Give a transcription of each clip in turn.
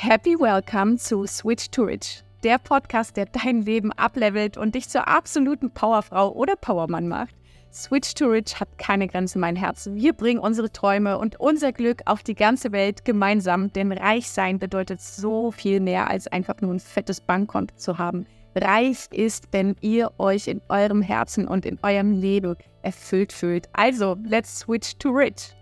Happy Welcome zu Switch to Rich, der Podcast, der dein Leben ablevelt und dich zur absoluten Powerfrau oder Powermann macht. Switch to Rich hat keine Grenze, mein Herz. Wir bringen unsere Träume und unser Glück auf die ganze Welt gemeinsam, denn reich sein bedeutet so viel mehr als einfach nur ein fettes Bankkonto zu haben. Reich ist, wenn ihr euch in eurem Herzen und in eurem Leben erfüllt fühlt. Also, let's switch to rich.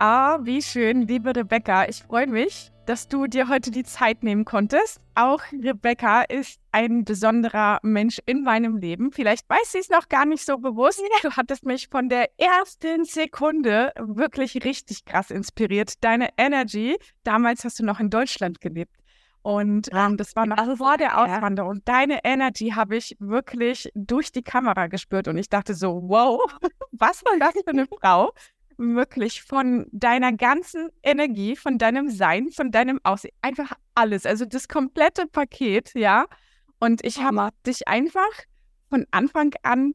Ah, wie schön, liebe Rebecca. Ich freue mich, dass du dir heute die Zeit nehmen konntest. Auch Rebecca ist ein besonderer Mensch in meinem Leben. Vielleicht weiß sie es noch gar nicht so bewusst. Du hattest mich von der ersten Sekunde wirklich richtig krass inspiriert. Deine Energy, damals hast du noch in Deutschland gelebt. Und ähm, das war noch vor der Auswanderung. Und deine Energy habe ich wirklich durch die Kamera gespürt. Und ich dachte so, wow, was war das für eine Frau? Wirklich von deiner ganzen Energie, von deinem Sein, von deinem Aussehen, einfach alles, also das komplette Paket, ja. Und ich habe dich einfach von Anfang an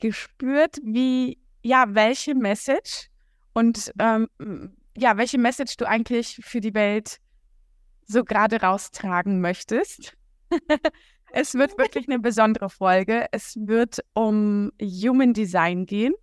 gespürt, wie, ja, welche Message und ähm, ja, welche Message du eigentlich für die Welt so gerade raustragen möchtest. es wird wirklich eine besondere Folge. Es wird um Human Design gehen.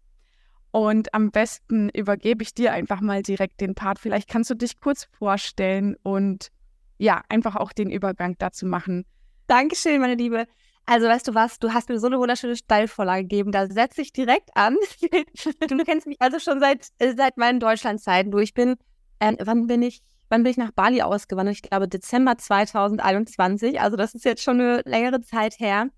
Und am besten übergebe ich dir einfach mal direkt den Part. Vielleicht kannst du dich kurz vorstellen und ja, einfach auch den Übergang dazu machen. Dankeschön, meine Liebe. Also weißt du was, du hast mir so eine wunderschöne Steilvorlage gegeben, da setze ich direkt an. du kennst mich also schon seit, äh, seit meinen Deutschlandzeiten. Du, ich bin, äh, wann bin ich, wann bin ich nach Bali ausgewandert? Ich glaube Dezember 2021. Also das ist jetzt schon eine längere Zeit her.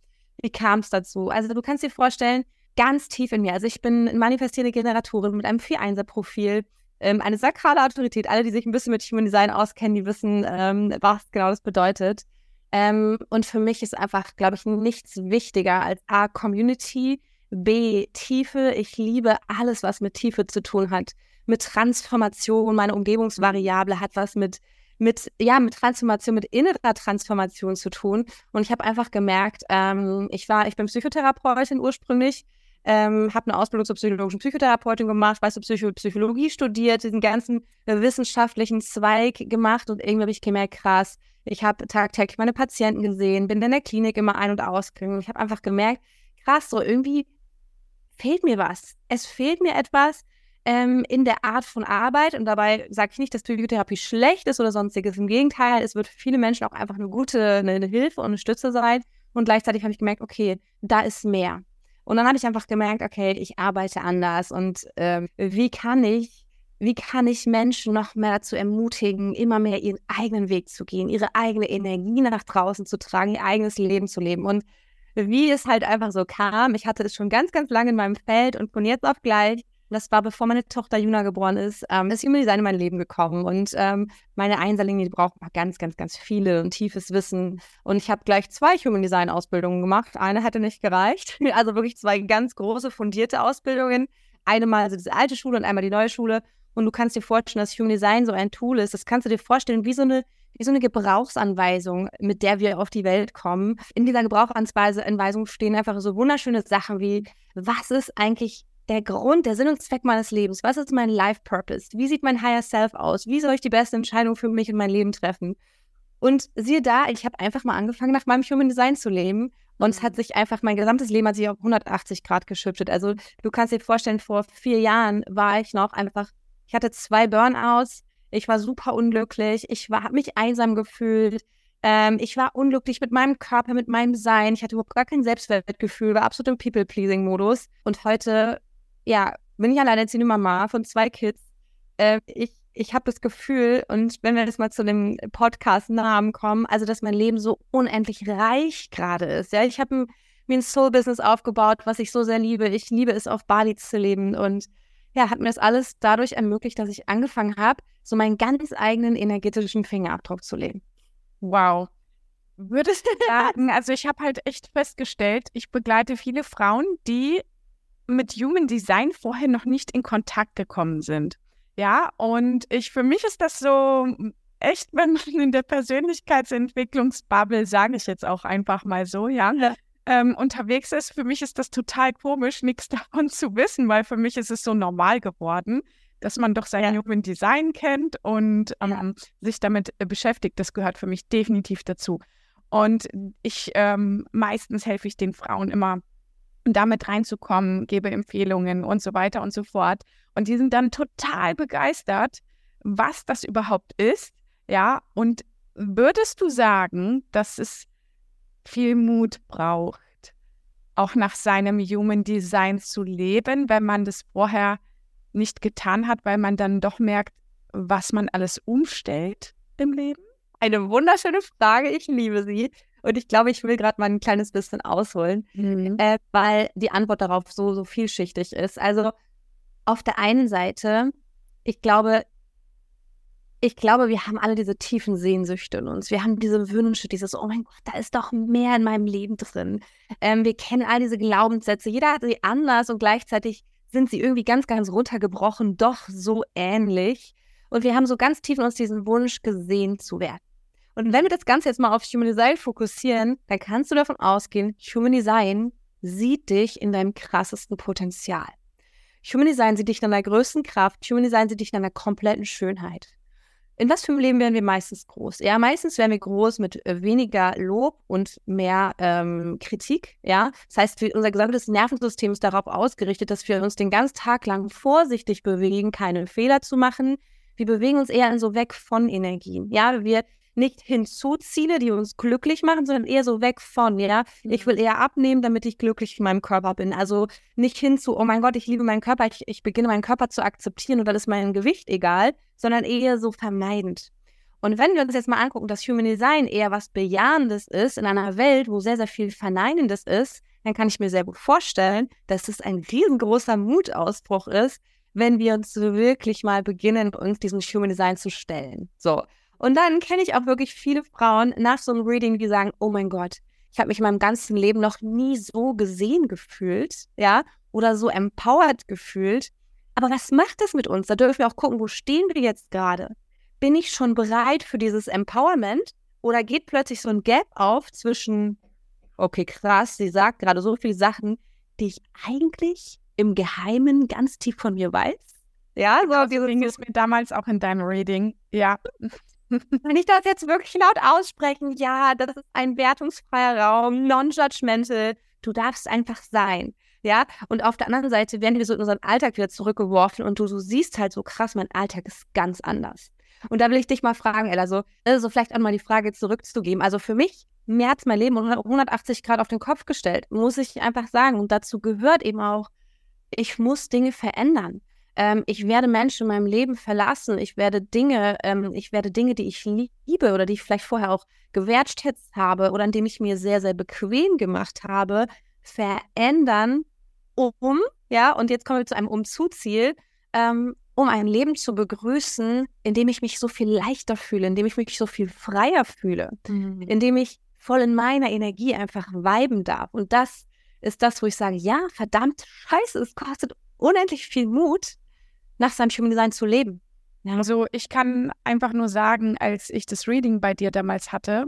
Wie kam es dazu? Also du kannst dir vorstellen, ganz tief in mir. Also ich bin manifestierende Generatorin mit einem 4-1er-Profil, ähm, eine sakrale Autorität. Alle, die sich ein bisschen mit Human Design auskennen, die wissen, ähm, was genau das bedeutet. Ähm, und für mich ist einfach, glaube ich, nichts wichtiger als A, Community, B, Tiefe. Ich liebe alles, was mit Tiefe zu tun hat. Mit Transformation, meine Umgebungsvariable hat was mit mit, ja, mit Transformation, mit innerer Transformation zu tun. Und ich habe einfach gemerkt, ähm, ich war, ich bin Psychotherapeutin ursprünglich, ähm, habe eine Ausbildung zur psychologischen Psychotherapeutin gemacht, weißt du, Psycho Psychologie studiert, diesen ganzen wissenschaftlichen Zweig gemacht und irgendwie habe ich gemerkt, krass, ich habe tagtäglich meine Patienten gesehen, bin in der Klinik immer ein- und ausgegangen. Ich habe einfach gemerkt, krass, so irgendwie fehlt mir was. Es fehlt mir etwas ähm, in der Art von Arbeit. Und dabei sage ich nicht, dass Psychotherapie schlecht ist oder sonstiges. Im Gegenteil, es wird für viele Menschen auch einfach eine gute eine Hilfe und eine Stütze sein. Und gleichzeitig habe ich gemerkt, okay, da ist mehr. Und dann habe ich einfach gemerkt, okay, ich arbeite anders und ähm, wie kann ich, wie kann ich Menschen noch mehr dazu ermutigen, immer mehr ihren eigenen Weg zu gehen, ihre eigene Energie nach draußen zu tragen, ihr eigenes Leben zu leben. Und wie es halt einfach so kam, ich hatte es schon ganz, ganz lange in meinem Feld und von jetzt auf gleich das war bevor meine Tochter Juna geboren ist, ähm, ist Human Design in mein Leben gekommen. Und ähm, meine Einserlinge, die brauchen ganz, ganz, ganz viele und tiefes Wissen. Und ich habe gleich zwei Human Design Ausbildungen gemacht. Eine hatte nicht gereicht. Also wirklich zwei ganz große, fundierte Ausbildungen. Eine mal also diese alte Schule und einmal die neue Schule. Und du kannst dir vorstellen, dass Human Design so ein Tool ist. Das kannst du dir vorstellen, wie so eine wie so eine Gebrauchsanweisung, mit der wir auf die Welt kommen. In dieser Gebrauchsanweisung stehen einfach so wunderschöne Sachen wie, was ist eigentlich der Grund, der Sinn und Zweck meines Lebens? Was ist mein Life Purpose? Wie sieht mein Higher Self aus? Wie soll ich die beste Entscheidung für mich und mein Leben treffen? Und siehe da, ich habe einfach mal angefangen, nach meinem Human Design zu leben. Und es hat mhm. sich einfach, mein gesamtes Leben hat sich auf 180 Grad geschüttet. Also du kannst dir vorstellen, vor vier Jahren war ich noch einfach, ich hatte zwei Burnouts, ich war super unglücklich, ich habe mich einsam gefühlt, ähm, ich war unglücklich mit meinem Körper, mit meinem Sein, ich hatte überhaupt gar kein Selbstwertgefühl, war absolut im People-Pleasing-Modus. Und heute ja, bin ich alleinerziehende Mama von zwei Kids. Äh, ich ich habe das Gefühl, und wenn wir jetzt mal zu dem Podcast-Namen kommen, also dass mein Leben so unendlich reich gerade ist. Ja, ich habe mir ein Soul-Business aufgebaut, was ich so sehr liebe. Ich liebe es, auf Bali zu leben. Und ja, hat mir das alles dadurch ermöglicht, dass ich angefangen habe, so meinen ganz eigenen energetischen Fingerabdruck zu legen. Wow. Würdest du sagen, also ich habe halt echt festgestellt, ich begleite viele Frauen, die mit Human Design vorher noch nicht in Kontakt gekommen sind. Ja, und ich, für mich ist das so echt, wenn man in der Persönlichkeitsentwicklungsbubble, sage ich jetzt auch einfach mal so, ja, ja. Ähm, unterwegs ist, für mich ist das total komisch, nichts davon zu wissen, weil für mich ist es so normal geworden, dass man doch sein ja. Human Design kennt und ähm, ja. sich damit äh, beschäftigt. Das gehört für mich definitiv dazu. Und ich ähm, meistens helfe ich den Frauen immer damit reinzukommen, gebe Empfehlungen und so weiter und so fort. Und die sind dann total begeistert, was das überhaupt ist. Ja, und würdest du sagen, dass es viel Mut braucht, auch nach seinem Human Design zu leben, wenn man das vorher nicht getan hat, weil man dann doch merkt, was man alles umstellt im Leben? Eine wunderschöne Frage, ich liebe sie. Und ich glaube, ich will gerade mal ein kleines bisschen ausholen, mhm. äh, weil die Antwort darauf so, so vielschichtig ist. Also auf der einen Seite, ich glaube, ich glaube, wir haben alle diese tiefen Sehnsüchte in uns. Wir haben diese Wünsche, dieses, oh mein Gott, da ist doch mehr in meinem Leben drin. Ähm, wir kennen all diese Glaubenssätze. Jeder hat sie anders und gleichzeitig sind sie irgendwie ganz, ganz runtergebrochen, doch so ähnlich. Und wir haben so ganz tief in uns diesen Wunsch, gesehen zu werden. Und wenn wir das Ganze jetzt mal auf Human Design fokussieren, dann kannst du davon ausgehen, Human Design sieht dich in deinem krassesten Potenzial. Human Design sieht dich in deiner größten Kraft. Human Design sieht dich in deiner kompletten Schönheit. In was für einem Leben werden wir meistens groß? Ja, meistens werden wir groß mit äh, weniger Lob und mehr ähm, Kritik. Ja, das heißt, unser gesamtes Nervensystem ist darauf ausgerichtet, dass wir uns den ganzen Tag lang vorsichtig bewegen, keine Fehler zu machen. Wir bewegen uns eher in so weg von Energien. Ja, wir nicht hinzuziele, die uns glücklich machen, sondern eher so weg von, ja. Ich will eher abnehmen, damit ich glücklich in meinem Körper bin. Also nicht hinzu, oh mein Gott, ich liebe meinen Körper, ich, ich beginne meinen Körper zu akzeptieren und dann ist mein Gewicht egal, sondern eher so vermeidend. Und wenn wir uns jetzt mal angucken, dass Human Design eher was Bejahendes ist in einer Welt, wo sehr, sehr viel Verneinendes ist, dann kann ich mir sehr gut vorstellen, dass es ein riesengroßer Mutausbruch ist, wenn wir uns wirklich mal beginnen, uns diesem Human Design zu stellen. So. Und dann kenne ich auch wirklich viele Frauen nach so einem Reading, die sagen, oh mein Gott, ich habe mich in meinem ganzen Leben noch nie so gesehen gefühlt, ja, oder so empowered gefühlt. Aber was macht das mit uns? Da dürfen wir auch gucken, wo stehen wir jetzt gerade? Bin ich schon bereit für dieses Empowerment? Oder geht plötzlich so ein Gap auf zwischen, okay, krass, sie sagt gerade so viele Sachen, die ich eigentlich im Geheimen ganz tief von mir weiß? Ja, so dieses Ding ist mir damals auch in deinem Reading. Ja. Wenn ich das jetzt wirklich laut aussprechen, ja, das ist ein wertungsfreier Raum, non-judgmental. Du darfst einfach sein. Ja, und auf der anderen Seite werden wir so in unseren Alltag wieder zurückgeworfen und du, du siehst halt so krass, mein Alltag ist ganz anders. Und da will ich dich mal fragen, Ella, so, also vielleicht auch mal die Frage zurückzugeben. Also für mich, mir hat mein Leben 180 Grad auf den Kopf gestellt, muss ich einfach sagen. Und dazu gehört eben auch, ich muss Dinge verändern ähm, ich werde Menschen in meinem Leben verlassen, ich werde Dinge, ähm, ich werde Dinge, die ich liebe oder die ich vielleicht vorher auch gewertschätzt habe oder an dem ich mir sehr, sehr bequem gemacht habe, verändern, um, ja, und jetzt kommen wir zu einem Umzuziel, ähm, um ein Leben zu begrüßen, in dem ich mich so viel leichter fühle, in dem ich mich so viel freier fühle, mhm. in dem ich voll in meiner Energie einfach weiben darf. Und das ist das, wo ich sage, ja, verdammt, scheiße, es kostet unendlich viel Mut, nach seinem Human Design zu leben. Ja. Also ich kann einfach nur sagen, als ich das Reading bei dir damals hatte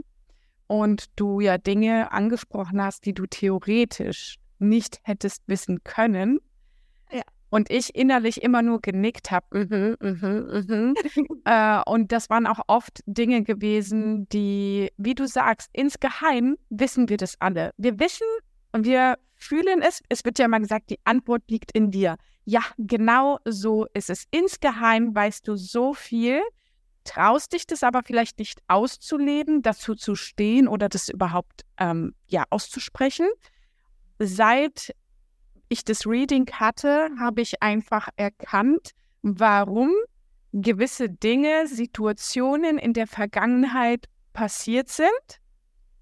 und du ja Dinge angesprochen hast, die du theoretisch nicht hättest wissen können. Ja. Und ich innerlich immer nur genickt habe. Mm -hmm, mm äh, und das waren auch oft Dinge gewesen, die, wie du sagst, insgeheim wissen wir das alle. Wir wissen und wir fühlen es. Es wird ja immer gesagt, die Antwort liegt in dir. Ja, genau so ist es. Insgeheim weißt du so viel, traust dich das aber vielleicht nicht auszuleben, dazu zu stehen oder das überhaupt ähm, ja auszusprechen. Seit ich das Reading hatte, habe ich einfach erkannt, warum gewisse Dinge, Situationen in der Vergangenheit passiert sind.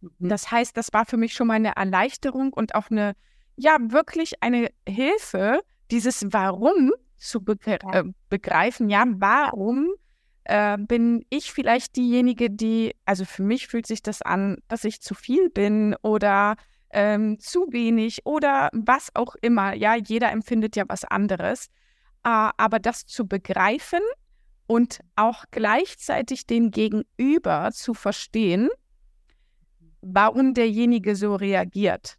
Mhm. Das heißt, das war für mich schon mal eine Erleichterung und auch eine, ja, wirklich eine Hilfe, dieses Warum zu begre äh, begreifen, ja, warum äh, bin ich vielleicht diejenige, die, also für mich fühlt sich das an, dass ich zu viel bin oder ähm, zu wenig oder was auch immer. Ja, jeder empfindet ja was anderes. Äh, aber das zu begreifen und auch gleichzeitig den Gegenüber zu verstehen, warum derjenige so reagiert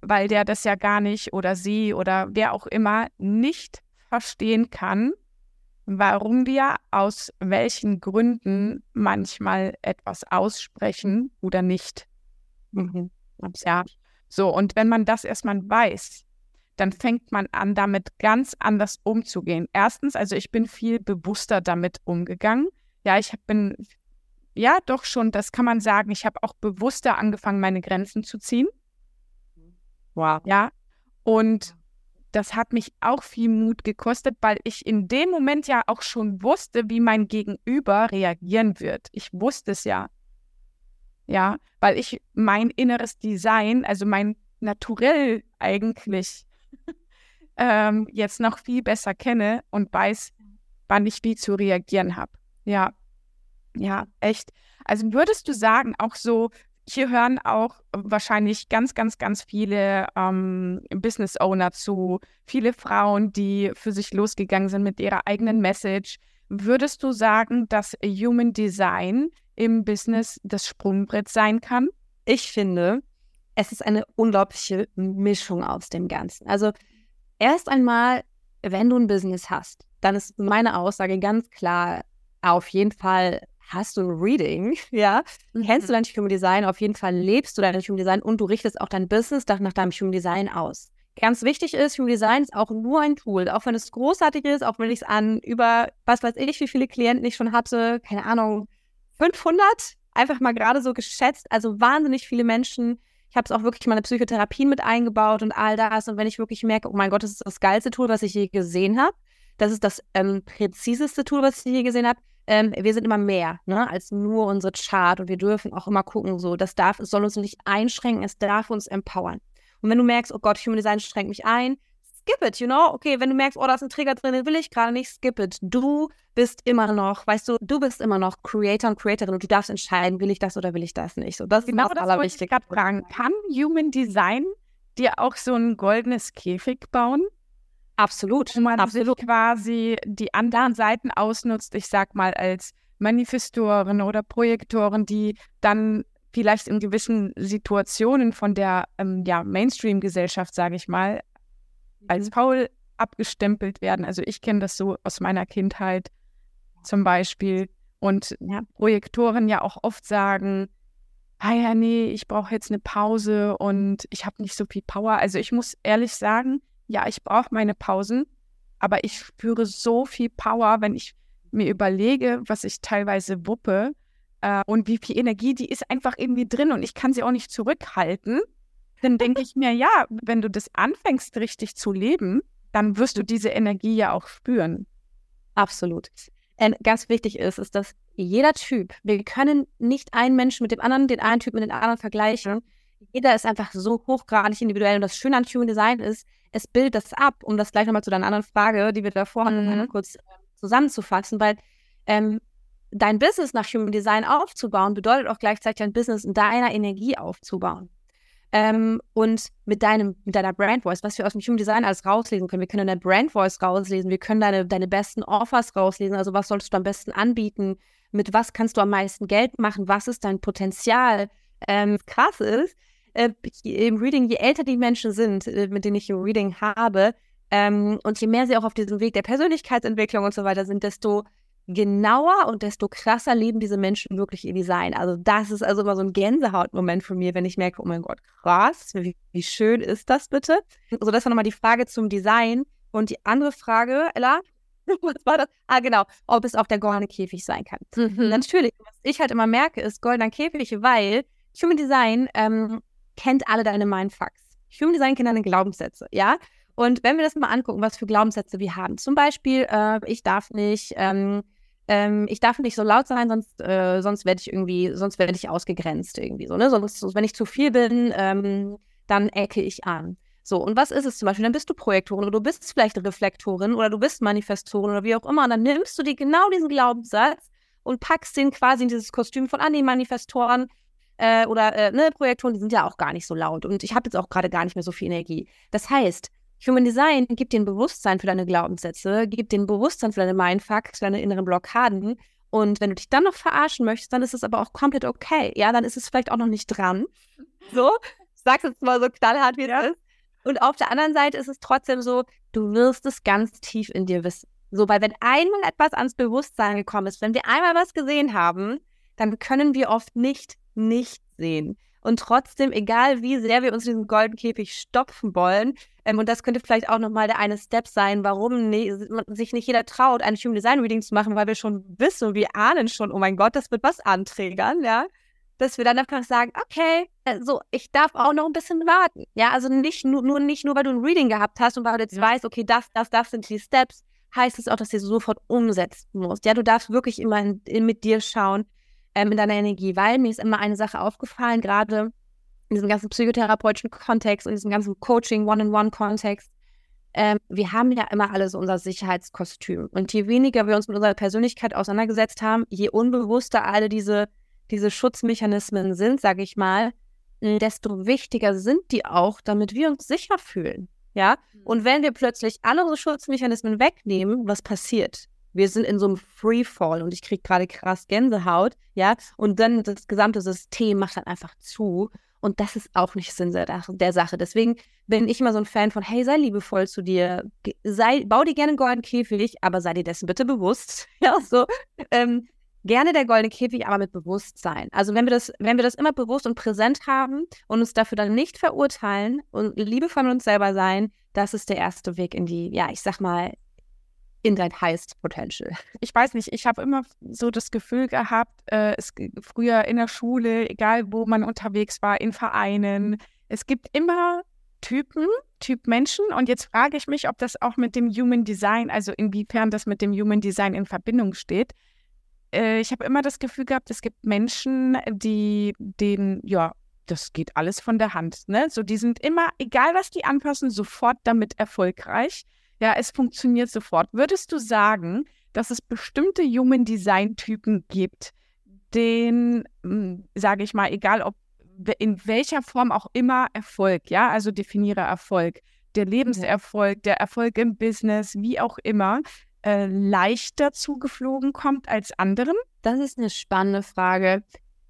weil der das ja gar nicht oder sie oder wer auch immer nicht verstehen kann, warum wir aus welchen Gründen manchmal etwas aussprechen oder nicht. Mhm. Ja, so, und wenn man das erstmal weiß, dann fängt man an, damit ganz anders umzugehen. Erstens, also ich bin viel bewusster damit umgegangen. Ja, ich bin, ja, doch schon, das kann man sagen, ich habe auch bewusster angefangen, meine Grenzen zu ziehen. Wow. Ja, und das hat mich auch viel Mut gekostet, weil ich in dem Moment ja auch schon wusste, wie mein Gegenüber reagieren wird. Ich wusste es ja. Ja, weil ich mein inneres Design, also mein Naturell eigentlich ähm, jetzt noch viel besser kenne und weiß, wann ich wie zu reagieren habe. Ja, ja, echt. Also würdest du sagen, auch so, hier hören auch wahrscheinlich ganz, ganz, ganz viele ähm, Business Owner zu, viele Frauen, die für sich losgegangen sind mit ihrer eigenen Message. Würdest du sagen, dass Human Design im Business das Sprungbrett sein kann? Ich finde, es ist eine unglaubliche Mischung aus dem Ganzen. Also erst einmal, wenn du ein Business hast, dann ist meine Aussage ganz klar, auf jeden Fall hast du ein Reading, ja, mhm. kennst du dein Human Design, auf jeden Fall lebst du dein Human Design und du richtest auch dein Business nach deinem Human Design aus. Ganz wichtig ist, Human Design ist auch nur ein Tool, auch wenn es großartig ist, auch wenn ich es an über, was weiß ich, wie viele Klienten ich schon hatte, keine Ahnung, 500, einfach mal gerade so geschätzt, also wahnsinnig viele Menschen, ich habe es auch wirklich meine Psychotherapien mit eingebaut und all das. Und wenn ich wirklich merke, oh mein Gott, das ist das geilste Tool, was ich je gesehen habe, das ist das ähm, präziseste Tool, was ich je gesehen habe, ähm, wir sind immer mehr ne, als nur unsere Chart und wir dürfen auch immer gucken, so, das darf, es soll uns nicht einschränken, es darf uns empowern. Und wenn du merkst, oh Gott, Human Design schränkt mich ein, skip it, you know? Okay, wenn du merkst, oh, da ist ein Trigger drin, den will ich gerade nicht, skip it. Du bist immer noch, weißt du, du bist immer noch Creator und Creatorin und du darfst entscheiden, will ich das oder will ich das nicht. So, das genau ist das, das Allerwichtigste. Ich gerade fragen. Kann Human Design dir auch so ein goldenes Käfig bauen? Absolut. Wo man Absolut. quasi die anderen Seiten ausnutzt, ich sag mal als Manifestoren oder Projektoren, die dann vielleicht in gewissen Situationen von der ähm, ja, Mainstream-Gesellschaft, sage ich mal, als mhm. faul abgestempelt werden. Also ich kenne das so aus meiner Kindheit zum Beispiel. Und ja, Projektoren ja auch oft sagen, ah ja, nee, ich brauche jetzt eine Pause und ich habe nicht so viel Power. Also ich muss ehrlich sagen, ja, ich brauche meine Pausen, aber ich spüre so viel Power, wenn ich mir überlege, was ich teilweise wuppe äh, und wie viel Energie, die ist einfach irgendwie drin und ich kann sie auch nicht zurückhalten dann denke ich mir, ja, wenn du das anfängst richtig zu leben, dann wirst du diese Energie ja auch spüren. Absolut. Und ganz wichtig ist, ist, dass jeder Typ, wir können nicht einen Menschen mit dem anderen, den einen Typ mit dem anderen vergleichen. Jeder ist einfach so hochgradig individuell. Und das Schöne an Human Design ist, es bildet das ab, um das gleich nochmal zu deiner anderen Frage, die wir davor hatten, mhm. kurz äh, zusammenzufassen, weil ähm, dein Business nach Human Design aufzubauen, bedeutet auch gleichzeitig dein Business in deiner Energie aufzubauen. Ähm, und mit deinem, mit deiner Brand Voice, was wir aus dem Human Design alles rauslesen können. Wir können deine Brand Voice rauslesen, wir können deine, deine besten Offers rauslesen, also was solltest du am besten anbieten, mit was kannst du am meisten Geld machen, was ist dein Potenzial. Ähm, krass ist, äh, im Reading, je älter die Menschen sind, äh, mit denen ich im Reading habe, ähm, und je mehr sie auch auf diesem Weg der Persönlichkeitsentwicklung und so weiter sind, desto genauer und desto krasser leben diese Menschen wirklich ihr Design. Also das ist also immer so ein Gänsehautmoment von mir, wenn ich merke, oh mein Gott, krass, wie, wie schön ist das bitte? Also das war nochmal die Frage zum Design. Und die andere Frage, Ella, was war das? Ah, genau, ob es auch der goldene Käfig sein kann. Mhm. Natürlich, was ich halt immer merke, ist goldener Käfig, weil Human Design ähm, kennt alle deine Mindfucks. Human Design kennt deine Glaubenssätze, ja? Und wenn wir das mal angucken, was für Glaubenssätze wir haben, zum Beispiel, äh, ich darf nicht, ähm, ähm, ich darf nicht so laut sein, sonst, äh, sonst werde ich irgendwie, sonst werde ich ausgegrenzt irgendwie so, ne? Sonst, wenn ich zu viel bin, ähm, dann ecke ich an. So, und was ist es zum Beispiel? Dann bist du Projektorin oder du bist vielleicht Reflektorin oder du bist Manifestorin oder wie auch immer. Und dann nimmst du dir genau diesen Glaubenssatz und packst den quasi in dieses Kostüm von an die Manifestoren äh, oder äh, ne, Projektoren, die sind ja auch gar nicht so laut. Und ich habe jetzt auch gerade gar nicht mehr so viel Energie. Das heißt, Human Design gibt dir ein Bewusstsein für deine Glaubenssätze, gibt dir ein Bewusstsein für deine Mindfucks, für deine inneren Blockaden. Und wenn du dich dann noch verarschen möchtest, dann ist es aber auch komplett okay. Ja, dann ist es vielleicht auch noch nicht dran. So, ich sag's jetzt mal so knallhart, wie ja. es ist. Und auf der anderen Seite ist es trotzdem so, du wirst es ganz tief in dir wissen. So, weil wenn einmal etwas ans Bewusstsein gekommen ist, wenn wir einmal was gesehen haben, dann können wir oft nicht nicht sehen. Und trotzdem, egal wie sehr wir uns in diesen goldenen Käfig stopfen wollen, ähm, und das könnte vielleicht auch nochmal der eine Step sein, warum ne, sich nicht jeder traut, ein Human Design Reading zu machen, weil wir schon wissen und wir ahnen schon, oh mein Gott, das wird was anträgern, ja. Dass wir dann einfach sagen, okay, also ich darf auch noch ein bisschen warten. Ja, also nicht nur, nur, nicht nur, weil du ein Reading gehabt hast und weil du jetzt weißt, okay, das, das, das sind die Steps, heißt es auch, dass du sofort umsetzen musst. Ja, du darfst wirklich immer in, in, mit dir schauen, ähm, in deiner Energie, weil mir ist immer eine Sache aufgefallen, gerade in diesem ganzen psychotherapeutischen Kontext und diesem ganzen Coaching, One-on-One-Kontext. Ähm, wir haben ja immer alles unser Sicherheitskostüm. Und je weniger wir uns mit unserer Persönlichkeit auseinandergesetzt haben, je unbewusster alle diese, diese Schutzmechanismen sind, sage ich mal, desto wichtiger sind die auch, damit wir uns sicher fühlen. Ja? Mhm. Und wenn wir plötzlich alle unsere Schutzmechanismen wegnehmen, was passiert? Wir sind in so einem Freefall und ich kriege gerade krass Gänsehaut, ja. Und dann das gesamte System macht dann einfach zu. Und das ist auch nicht Sinn der, Sache. Deswegen bin ich immer so ein Fan von, hey, sei liebevoll zu dir, sei, bau dir gerne einen goldenen Käfig, aber sei dir dessen bitte bewusst. Ja, so. Ähm, gerne der goldene Käfig, aber mit Bewusstsein. Also wenn wir das, wenn wir das immer bewusst und präsent haben und uns dafür dann nicht verurteilen und liebevoll mit uns selber sein, das ist der erste Weg in die, ja, ich sag mal, in dein highest potential? Ich weiß nicht, ich habe immer so das Gefühl gehabt, äh, es früher in der Schule, egal wo man unterwegs war, in Vereinen, es gibt immer Typen, Typ Menschen und jetzt frage ich mich, ob das auch mit dem Human Design, also inwiefern das mit dem Human Design in Verbindung steht. Äh, ich habe immer das Gefühl gehabt, es gibt Menschen, die den, ja, das geht alles von der Hand. Ne? So, die sind immer, egal was die anpassen, sofort damit erfolgreich. Ja, es funktioniert sofort. Würdest du sagen, dass es bestimmte Human Design Typen gibt, den, hm, sage ich mal, egal ob in welcher Form auch immer Erfolg, ja, also definiere Erfolg, der Lebenserfolg, der Erfolg im Business, wie auch immer, äh, leichter zugeflogen kommt als anderen? Das ist eine spannende Frage.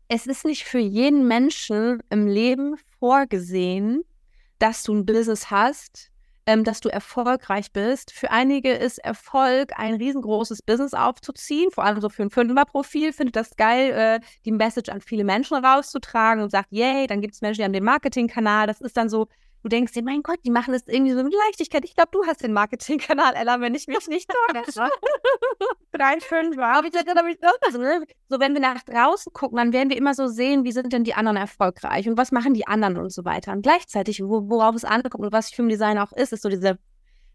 Es ist nicht für jeden Menschen im Leben vorgesehen, dass du ein Business hast, ähm, dass du erfolgreich bist. Für einige ist Erfolg, ein riesengroßes Business aufzuziehen, vor allem so für ein Fünfer-Profil, findet das geil, äh, die Message an viele Menschen rauszutragen und sagt, yay, dann gibt es Menschen, die haben den Marketingkanal. Das ist dann so du denkst dir, mein Gott, die machen das irgendwie so mit Leichtigkeit. Ich glaube, du hast den Marketingkanal, Ella, wenn ich mich nicht täusche. Drei, fünf, ich ich also, ne? So, wenn wir nach draußen gucken, dann werden wir immer so sehen, wie sind denn die anderen erfolgreich und was machen die anderen und so weiter. Und gleichzeitig, wo, worauf es ankommt und was Filmdesign auch ist, ist so diese,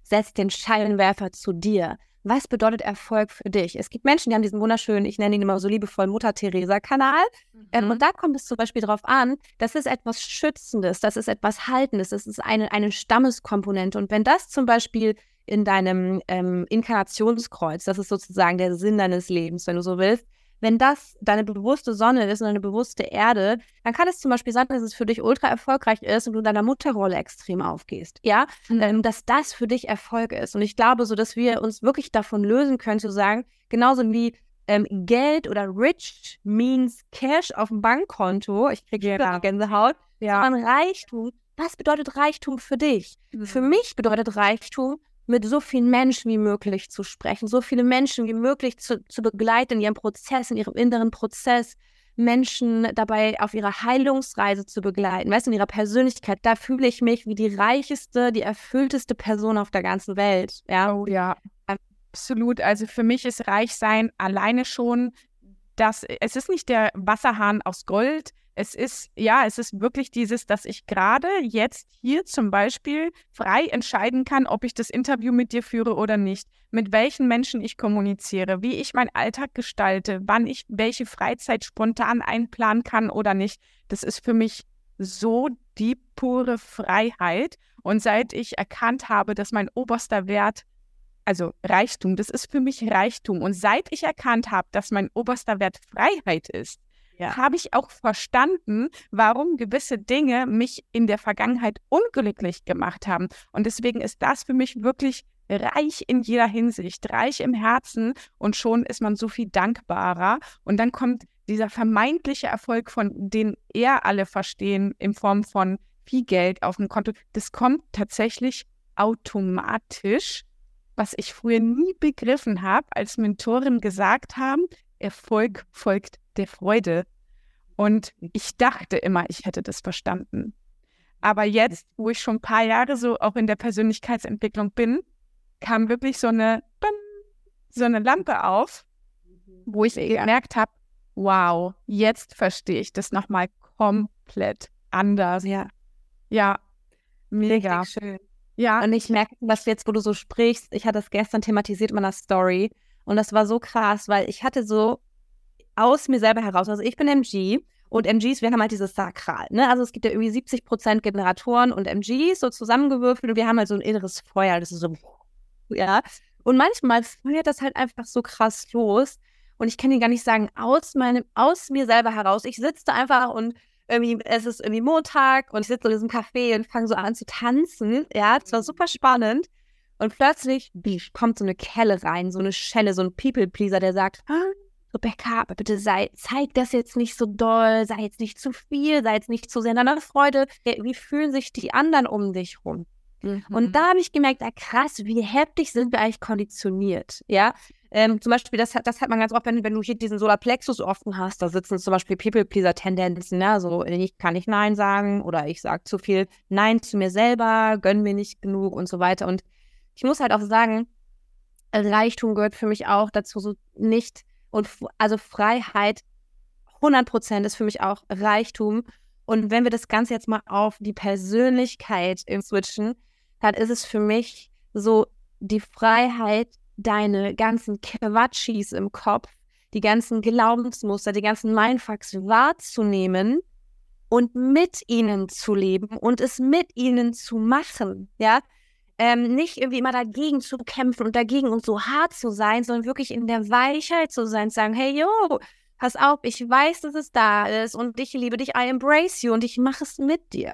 setz den Scheinwerfer zu dir was bedeutet Erfolg für dich? Es gibt Menschen, die haben diesen wunderschönen, ich nenne ihn immer so liebevoll Mutter-Theresa-Kanal. Mhm. Ähm, und mhm. da kommt es zum Beispiel darauf an, das ist etwas Schützendes, das ist etwas Haltendes, das ist eine, eine Stammeskomponente. Und wenn das zum Beispiel in deinem ähm, Inkarnationskreuz, das ist sozusagen der Sinn deines Lebens, wenn du so willst, wenn das deine bewusste Sonne ist und eine bewusste Erde, dann kann es zum Beispiel sein, dass es für dich ultra erfolgreich ist und du in deiner Mutterrolle extrem aufgehst. Ja, mhm. ähm, dass das für dich Erfolg ist. Und ich glaube so, dass wir uns wirklich davon lösen können, zu sagen, genauso wie ähm, Geld oder rich means Cash auf dem Bankkonto, ich kriege ja. Gänsehaut, ja. sondern Reichtum. Was bedeutet Reichtum für dich? Mhm. Für mich bedeutet Reichtum, mit so vielen Menschen wie möglich zu sprechen, so viele Menschen wie möglich zu, zu begleiten in ihrem Prozess, in ihrem inneren Prozess, Menschen dabei auf ihrer Heilungsreise zu begleiten, weißt du, in ihrer Persönlichkeit, da fühle ich mich wie die reicheste, die erfüllteste Person auf der ganzen Welt. Ja, oh, ja. Absolut. Also für mich ist Reichsein alleine schon, dass es ist nicht der Wasserhahn aus Gold, es ist, ja, es ist wirklich dieses, dass ich gerade jetzt hier zum Beispiel frei entscheiden kann, ob ich das Interview mit dir führe oder nicht, mit welchen Menschen ich kommuniziere, wie ich meinen Alltag gestalte, wann ich welche Freizeit spontan einplanen kann oder nicht. Das ist für mich so die pure Freiheit. Und seit ich erkannt habe, dass mein oberster Wert also Reichtum, das ist für mich Reichtum. Und seit ich erkannt habe, dass mein oberster Wert Freiheit ist, ja. habe ich auch verstanden, warum gewisse Dinge mich in der Vergangenheit unglücklich gemacht haben. Und deswegen ist das für mich wirklich reich in jeder Hinsicht, reich im Herzen und schon ist man so viel dankbarer. Und dann kommt dieser vermeintliche Erfolg, von den eher alle verstehen, in Form von viel Geld auf dem Konto, das kommt tatsächlich automatisch, was ich früher nie begriffen habe, als Mentoren gesagt haben, Erfolg folgt der Freude. Und ich dachte immer, ich hätte das verstanden. Aber jetzt, wo ich schon ein paar Jahre so auch in der Persönlichkeitsentwicklung bin, kam wirklich so eine, so eine Lampe auf, wo ich gemerkt habe, wow, jetzt verstehe ich das nochmal komplett anders. Ja. Ja, mega. Richtig schön. Ja. Und ich merke, was jetzt, wo du so sprichst, ich hatte das gestern thematisiert in meiner Story und das war so krass, weil ich hatte so aus mir selber heraus, also ich bin MG und MGs, wir haben halt dieses Sakral, ne? Also es gibt ja irgendwie 70 Prozent Generatoren und MGs so zusammengewürfelt und wir haben halt so ein inneres Feuer, das ist so, ja. Und manchmal feuert das halt einfach so krass los und ich kann dir gar nicht sagen, aus meinem, aus mir selber heraus, ich sitze da einfach und irgendwie, es ist irgendwie Montag und ich sitze in diesem Café und fange so an zu tanzen. Ja, es war super spannend. Und plötzlich kommt so eine Kelle rein, so eine Schelle, so ein People-Pleaser, der sagt, ah, Rebecca, aber bitte sei, zeig das jetzt nicht so doll, sei jetzt nicht zu viel, sei jetzt nicht zu sehr in deiner Freude. Wie fühlen sich die anderen um dich rum? Mhm. Und da habe ich gemerkt, ah, krass, wie heftig sind wir eigentlich konditioniert, ja? Ähm, zum Beispiel, das, das hat man ganz oft, wenn, wenn, du hier diesen Solarplexus offen hast, da sitzen zum Beispiel People-Pleaser-Tendenzen, ja, so ich kann nicht Nein sagen oder ich sage zu viel Nein zu mir selber, gönn mir nicht genug und so weiter. Und ich muss halt auch sagen, Reichtum gehört für mich auch dazu, so nicht, und also Freiheit, 100 Prozent ist für mich auch Reichtum. Und wenn wir das Ganze jetzt mal auf die Persönlichkeit switchen, dann ist es für mich so die Freiheit, deine ganzen Quatschis im Kopf, die ganzen Glaubensmuster, die ganzen Mindfucks wahrzunehmen und mit ihnen zu leben und es mit ihnen zu machen, ja. Ähm, nicht irgendwie immer dagegen zu kämpfen und dagegen und so hart zu sein, sondern wirklich in der Weichheit zu sein, zu sagen, hey, yo, pass auf, ich weiß, dass es da ist und ich liebe dich, I embrace you und ich mache es mit dir.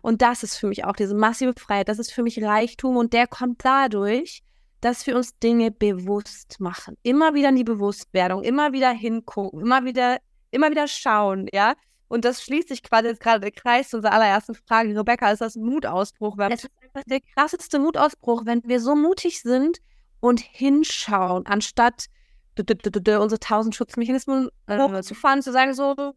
Und das ist für mich auch diese massive Freiheit, das ist für mich Reichtum und der kommt dadurch, dass wir uns Dinge bewusst machen. Immer wieder in die Bewusstwerdung, immer wieder hingucken, immer wieder, immer wieder schauen, ja. Und das schließt sich quasi jetzt gerade der Kreis zu unserer allerersten Frage. Rebecca, ist das ein Mutausbruch? Es ist der krasseste Mutausbruch, wenn wir so mutig sind und hinschauen, anstatt unsere tausend Schutzmechanismen äh, zu fahren, zu sagen so.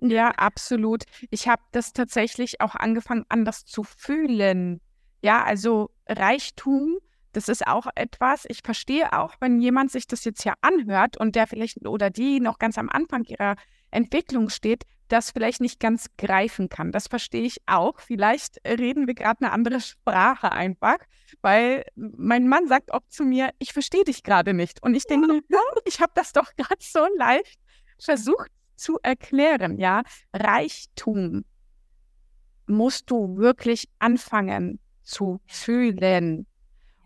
Ja, absolut. Ich habe das tatsächlich auch angefangen, anders zu fühlen. Ja, also Reichtum, das ist auch etwas, ich verstehe auch, wenn jemand sich das jetzt ja anhört und der vielleicht oder die noch ganz am Anfang ihrer Entwicklung steht, das vielleicht nicht ganz greifen kann. Das verstehe ich auch. Vielleicht reden wir gerade eine andere Sprache einfach, weil mein Mann sagt auch zu mir, ich verstehe dich gerade nicht. Und ich denke, ja, ich habe das doch gerade so leicht versucht zu erklären. Ja, Reichtum musst du wirklich anfangen, zu fühlen.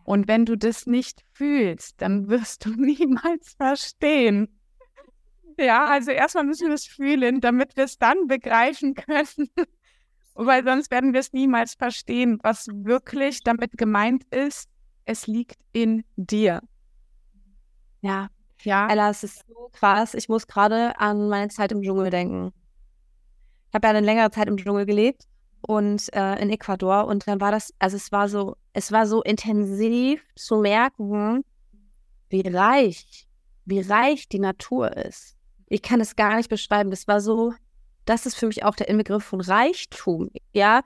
Und wenn du das nicht fühlst, dann wirst du niemals verstehen. Ja, also erstmal müssen wir es fühlen, damit wir es dann begreifen können. Weil sonst werden wir es niemals verstehen, was wirklich damit gemeint ist. Es liegt in dir. Ja, ja. Ella, es ist so krass. Ich muss gerade an meine Zeit im Dschungel denken. Ich habe ja eine längere Zeit im Dschungel gelebt und äh, in Ecuador und dann war das, also es war so, es war so intensiv zu merken, wie reich, wie reich die Natur ist. Ich kann es gar nicht beschreiben. Das war so, das ist für mich auch der Inbegriff von Reichtum. Ja,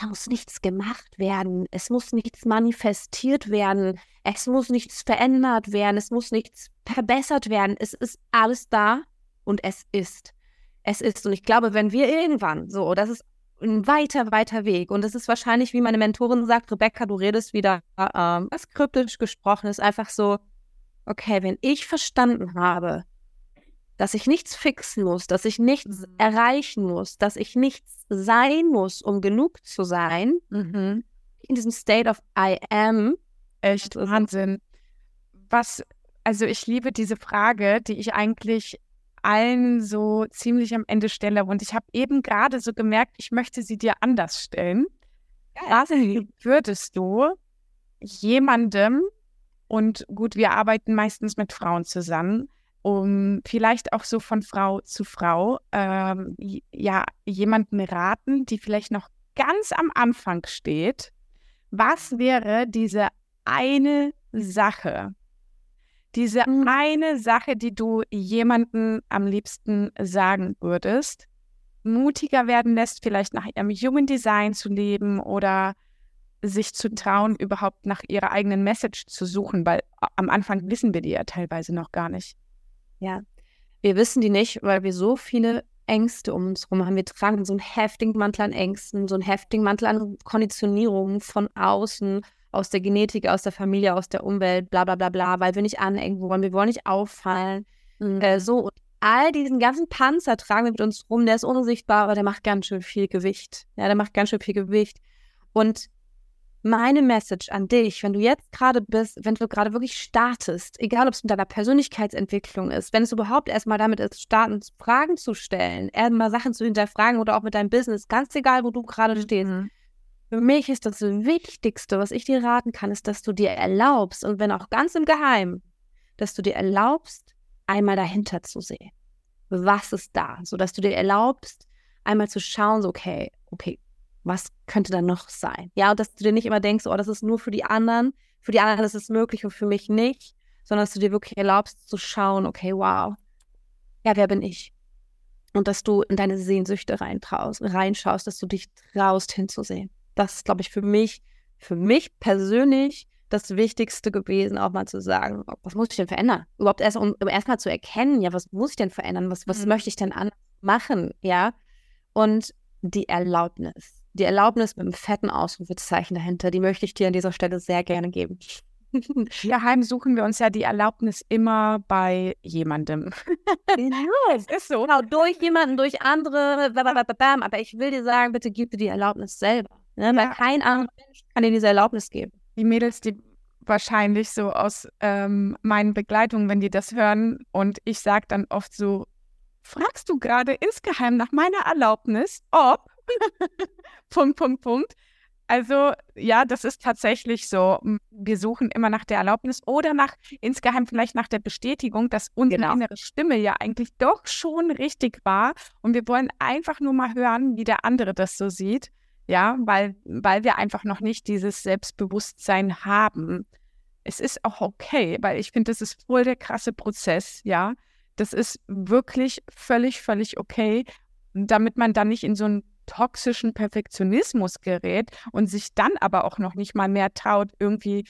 da muss nichts gemacht werden. Es muss nichts manifestiert werden. Es muss nichts verändert werden. Es muss nichts verbessert werden. Es ist alles da und es ist. Es ist. Und ich glaube, wenn wir irgendwann so, das ist ein weiter, weiter Weg. Und es ist wahrscheinlich, wie meine Mentorin sagt, Rebecca, du redest wieder ähm, was kryptisch gesprochen, ist einfach so, okay, wenn ich verstanden habe, dass ich nichts fixen muss, dass ich nichts mhm. erreichen muss, dass ich nichts sein muss, um genug zu sein, mhm. in diesem State of I am. Echt Wahnsinn. Was, also ich liebe diese Frage, die ich eigentlich allen so ziemlich am Ende stelle. Und ich habe eben gerade so gemerkt, ich möchte sie dir anders stellen. Was würdest du jemandem, und gut, wir arbeiten meistens mit Frauen zusammen, um vielleicht auch so von Frau zu Frau ähm, ja jemanden raten, die vielleicht noch ganz am Anfang steht. Was wäre diese eine Sache, diese Mhm. eine Sache, die du jemandem am liebsten sagen würdest, mutiger werden lässt, vielleicht nach ihrem Human Design zu leben oder sich zu trauen, überhaupt nach ihrer eigenen Message zu suchen, weil am Anfang wissen wir die ja teilweise noch gar nicht. Ja, wir wissen die nicht, weil wir so viele Ängste um uns herum haben. Wir tragen so einen heftigen Mantel an Ängsten, so einen heftigen Mantel an Konditionierungen von außen, aus der Genetik, aus der Familie, aus der Umwelt, bla bla bla bla, weil wir nicht anecken wollen, wir wollen nicht auffallen. Äh, so, und all diesen ganzen Panzer tragen wir mit uns rum, der ist unsichtbar, aber der macht ganz schön viel Gewicht. Ja, der macht ganz schön viel Gewicht. Und meine Message an dich, wenn du jetzt gerade bist, wenn du gerade wirklich startest, egal ob es mit deiner Persönlichkeitsentwicklung ist, wenn es überhaupt erstmal damit ist, starten, Fragen zu stellen, erstmal Sachen zu hinterfragen oder auch mit deinem Business, ganz egal, wo du gerade stehst. Für mich ist das Wichtigste, was ich dir raten kann, ist, dass du dir erlaubst, und wenn auch ganz im Geheimen, dass du dir erlaubst, einmal dahinter zu sehen. Was ist da? So dass du dir erlaubst, einmal zu schauen, so, okay, okay, was könnte da noch sein? Ja, und dass du dir nicht immer denkst, oh, das ist nur für die anderen, für die anderen ist es möglich und für mich nicht, sondern dass du dir wirklich erlaubst zu schauen, okay, wow, ja, wer bin ich? Und dass du in deine Sehnsüchte reintraust, reinschaust, dass du dich traust hinzusehen. Das ist, glaube ich, für mich, für mich persönlich das Wichtigste gewesen, auch mal zu sagen, oh, was muss ich denn verändern? Überhaupt erst, um, um erstmal zu erkennen, ja, was muss ich denn verändern? Was, was Mhm. möchte ich denn anders machen? Ja. Und die Erlaubnis. Die Erlaubnis mit einem fetten Ausrufezeichen dahinter, die möchte ich dir an dieser Stelle sehr gerne geben. Geheim suchen wir uns ja die Erlaubnis immer bei jemandem. genau. Es ist so. Genau, durch jemanden, durch andere, aber ich will dir sagen, bitte gib dir die Erlaubnis selber. Ne? Weil Ja. kein anderer Mensch kann dir diese Erlaubnis geben. Die Mädels, die wahrscheinlich so aus ähm, meinen Begleitungen, wenn die das hören und ich sage dann oft so, fragst du gerade insgeheim nach meiner Erlaubnis, ob, Punkt, Punkt, Punkt. Also ja, das ist tatsächlich so. Wir suchen immer nach der Erlaubnis oder nach insgeheim vielleicht nach der Bestätigung, dass unsere Genau. innere Stimme ja eigentlich doch schon richtig war. Und wir wollen einfach nur mal hören, wie der andere das so sieht. Ja, weil, weil wir einfach noch nicht dieses Selbstbewusstsein haben. Es ist auch okay, weil ich finde, das ist voll der krasse Prozess, ja. Das ist wirklich völlig, völlig okay, damit man dann nicht in so einen toxischen Perfektionismus gerät und sich dann aber auch noch nicht mal mehr traut, irgendwie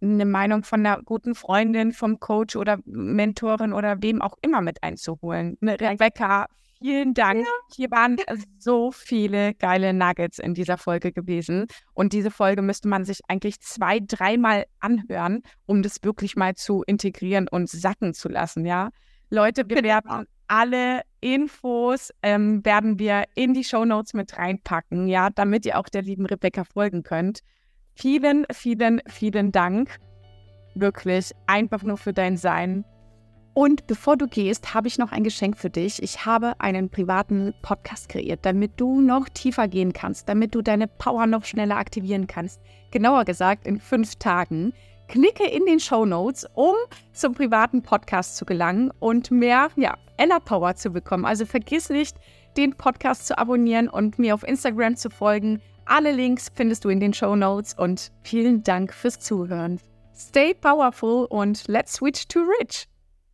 eine Meinung von einer guten Freundin, vom Coach oder Mentorin oder wem auch immer mit einzuholen. Ne, Rebecca, vielen Dank. Hier waren so viele geile Nuggets in dieser Folge gewesen. Und diese Folge müsste man sich eigentlich zwei, dreimal anhören, um das wirklich mal zu integrieren und sacken zu lassen, ja. Leute, wir Genau. werden alle Infos ähm, werden wir in die Shownotes mit reinpacken, ja, damit ihr auch der lieben Rebecca folgen könnt. Vielen, vielen, vielen Dank. Wirklich einfach nur für dein Sein. Und bevor du gehst, habe ich noch ein Geschenk für dich. Ich habe einen privaten Podcast kreiert, damit du noch tiefer gehen kannst, damit du deine Power noch schneller aktivieren kannst. Genauer gesagt, in fünf Tagen. Klicke in den Show Notes, um zum privaten Podcast zu gelangen und mehr ja, Ella Power zu bekommen. Also vergiss nicht, den Podcast zu abonnieren und mir auf Instagram zu folgen. Alle Links findest du in den Show Notes und vielen Dank fürs Zuhören. Stay powerful und let's switch to rich.